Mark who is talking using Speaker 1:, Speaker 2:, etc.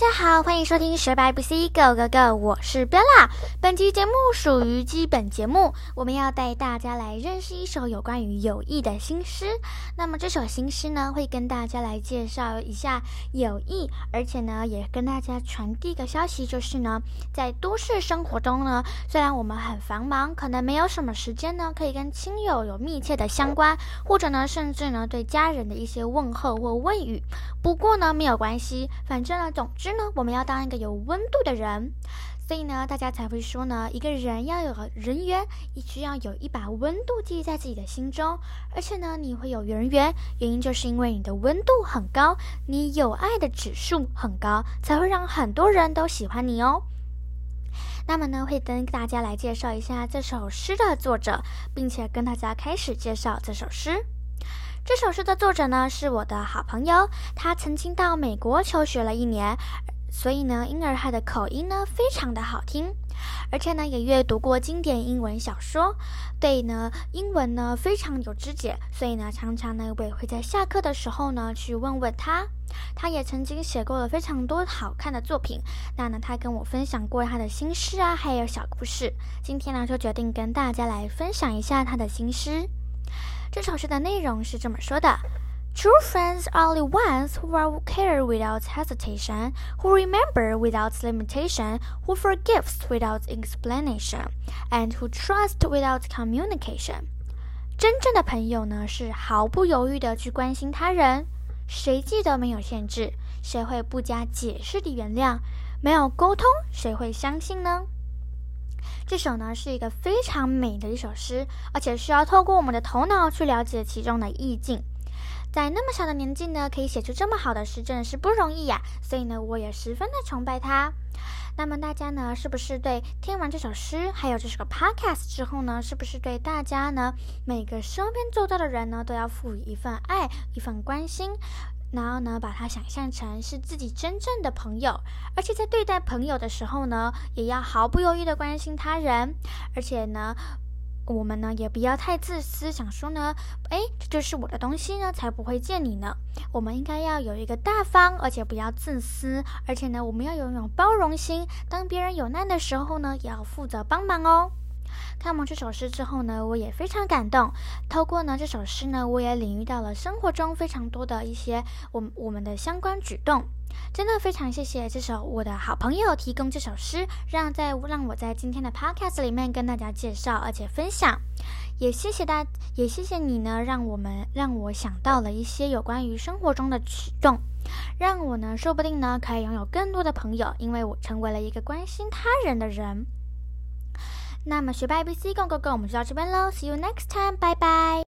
Speaker 1: 大家好，欢迎收听学白不 C Go Go Go，我是标拉。本期节目属于基本节目，我们要带大家来认识一首有关于友谊的新诗。那么这首新诗呢，会跟大家来介绍一下友谊，而且呢，也跟大家传递一个消息，就是呢，在都市生活中呢，虽然我们很繁忙，可能没有什么时间呢，可以跟亲友有密切的相关，或者呢，甚至呢，对家人的一些问候或问语。不过呢，没有关系，反正呢，总之呢，我们要当一个有温度的人，所以呢，大家才会说呢，一个人要有人缘，你需要有一把温度记在自己的心中。而且呢，你会有人缘，原因就是因为你的温度很高，你有爱的指数很高，才会让很多人都喜欢你哦。那么呢，会跟大家来介绍一下这首诗的作者，并且跟大家开始介绍这首诗。这首诗的作者呢是我的好朋友，他曾经到美国求学了一年，所以呢，因而他的口音呢非常的好听，而且呢也阅读过经典英文小说，对呢英文呢非常有知解，所以呢常常呢我也会在下课的时候呢去问问他。他也曾经写过了非常多好看的作品，那呢他跟我分享过他的心事啊，还有小故事。今天呢就决定跟大家来分享一下他的心诗。这首诗的内容是这么说的：True friends are the ones who are care without hesitation, who remember without limitation, who forgives without explanation, and who trust without communication。真正的朋友呢，是毫不犹豫的去关心他人。谁记得没有限制？谁会不加解释的原谅？没有沟通，谁会相信呢？这首呢是一个非常美的一首诗，而且需要透过我们的头脑去了解其中的意境。在那么小的年纪呢，可以写出这么好的诗，真的是不容易呀。所以呢，我也十分的崇拜他。那么大家呢，是不是对听完这首诗，还有这首 podcast 之后呢，是不是对大家呢，每个身边做到的人呢，都要赋予一份爱，一份关心？然后呢，把它想象成是自己真正的朋友，而且在对待朋友的时候呢，也要毫不犹豫的关心他人，而且呢，我们呢也不要太自私，想说呢，哎，这就是我的东西呢，才不会借你呢。我们应该要有一个大方，而且不要自私，而且呢，我们要拥有包容心，当别人有难的时候呢，也要负责帮忙哦。看完这首诗之后呢，我也非常感动。透过呢这首诗呢，我也领遇到了生活中非常多的一些我我们的相关举动。真的非常谢谢这首我的好朋友提供这首诗，让在让我在今天的 podcast 里面跟大家介绍而且分享。也谢谢大，也谢谢你呢，让我们让我想到了一些有关于生活中的举动，让我呢说不定呢可以拥有更多的朋友，因为我成为了一个关心他人的人。那么学霸 ABC Go Go Go，我们就到这边喽，See you next time，拜拜。